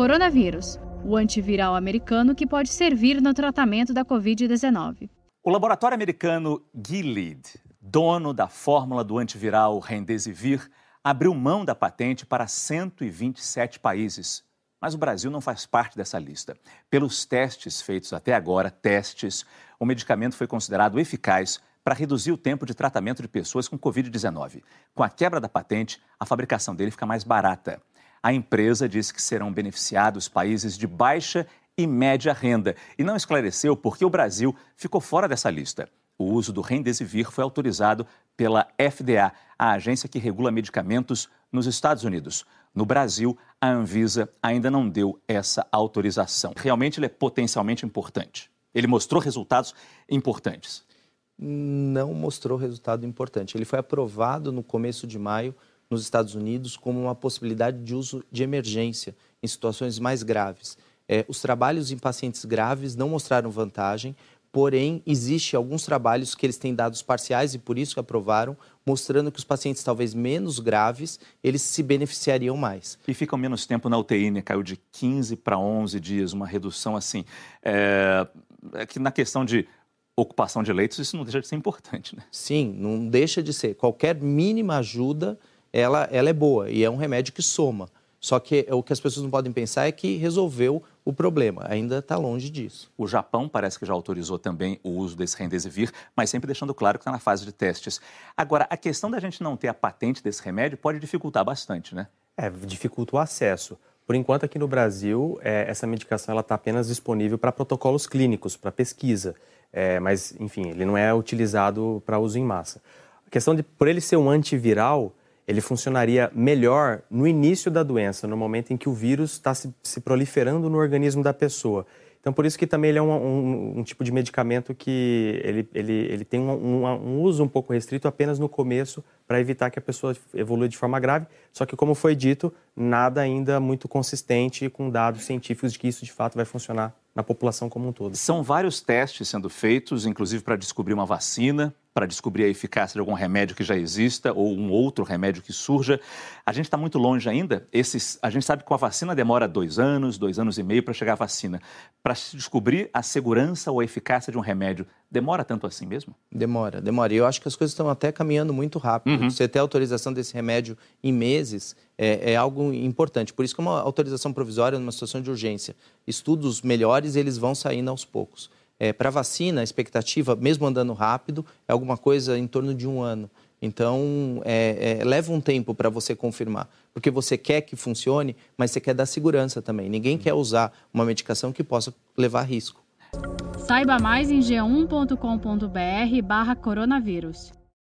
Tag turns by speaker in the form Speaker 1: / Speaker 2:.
Speaker 1: Coronavírus, o antiviral americano que pode servir no tratamento da Covid-19.
Speaker 2: O laboratório americano Gilead, dono da fórmula do antiviral Remdesivir, abriu mão da patente para 127 países. Mas o Brasil não faz parte dessa lista. Pelos testes feitos até agora, testes, o medicamento foi considerado eficaz para reduzir o tempo de tratamento de pessoas com Covid-19. Com a quebra da patente, a fabricação dele fica mais barata. A empresa disse que serão beneficiados países de baixa e média renda e não esclareceu por que o Brasil ficou fora dessa lista. O uso do Remdesivir foi autorizado pela FDA, a agência que regula medicamentos nos Estados Unidos. No Brasil, a Anvisa ainda não deu essa autorização. Realmente ele é potencialmente importante. Ele mostrou resultados importantes
Speaker 3: não mostrou resultado importante. Ele foi aprovado no começo de maio nos Estados Unidos como uma possibilidade de uso de emergência em situações mais graves. É, os trabalhos em pacientes graves não mostraram vantagem, porém, existe alguns trabalhos que eles têm dados parciais e por isso que aprovaram, mostrando que os pacientes talvez menos graves, eles se beneficiariam mais.
Speaker 2: E ficam menos tempo na UTI, né? Caiu de 15 para 11 dias, uma redução assim. É, é que na questão de ocupação de leitos, isso não deixa de ser importante, né?
Speaker 3: Sim, não deixa de ser. Qualquer mínima ajuda, ela, ela é boa e é um remédio que soma. Só que o que as pessoas não podem pensar é que resolveu o problema. Ainda está longe disso.
Speaker 2: O Japão parece que já autorizou também o uso desse Remdesivir, mas sempre deixando claro que está na fase de testes. Agora, a questão da gente não ter a patente desse remédio pode dificultar bastante, né?
Speaker 4: É, dificulta o acesso. Por enquanto, aqui no Brasil, é, essa medicação está apenas disponível para protocolos clínicos, para pesquisa. É, mas, enfim, ele não é utilizado para uso em massa. A questão de, por ele ser um antiviral, ele funcionaria melhor no início da doença, no momento em que o vírus está se, se, proliferando no organismo da pessoa. Então, por isso que também ele é um, um, um tipo de medicamento que ele, ele, ele tem um, um, uso um pouco restrito apenas no começo para evitar que a pessoa evolua de forma grave. Só que, como foi dito, nada ainda muito consistente com dados científicos de que isso de fato vai funcionar na população como um todo.
Speaker 2: São vários testes sendo feitos, inclusive para descobrir uma vacina, para descobrir a eficácia de algum remédio que já exista ou um outro remédio que surja. A gente está muito longe ainda. Esses, a gente sabe que com a vacina demora dois anos, dois anos e meio para chegar a vacina. Se descobrir a segurança ou a eficácia de um remédio, demora tanto assim mesmo?
Speaker 3: Demora, demora. E eu acho que as coisas estão até caminhando muito rápido. Uhum. Você ter autorização desse remédio em meses é, é, algo importante. Por isso que uma autorização provisória numa situação de urgência. Estudos melhores, eles vão saindo aos poucos. É, Para vacina, a expectativa, mesmo andando rápido, é alguma coisa em torno de um ano. Então, é, é, leva um tempo para você confirmar, porque você quer que funcione, mas você quer dar segurança também. Ninguém quer usar uma medicação que possa levar risco.
Speaker 1: Saiba mais em g1.com.br/barra coronavírus.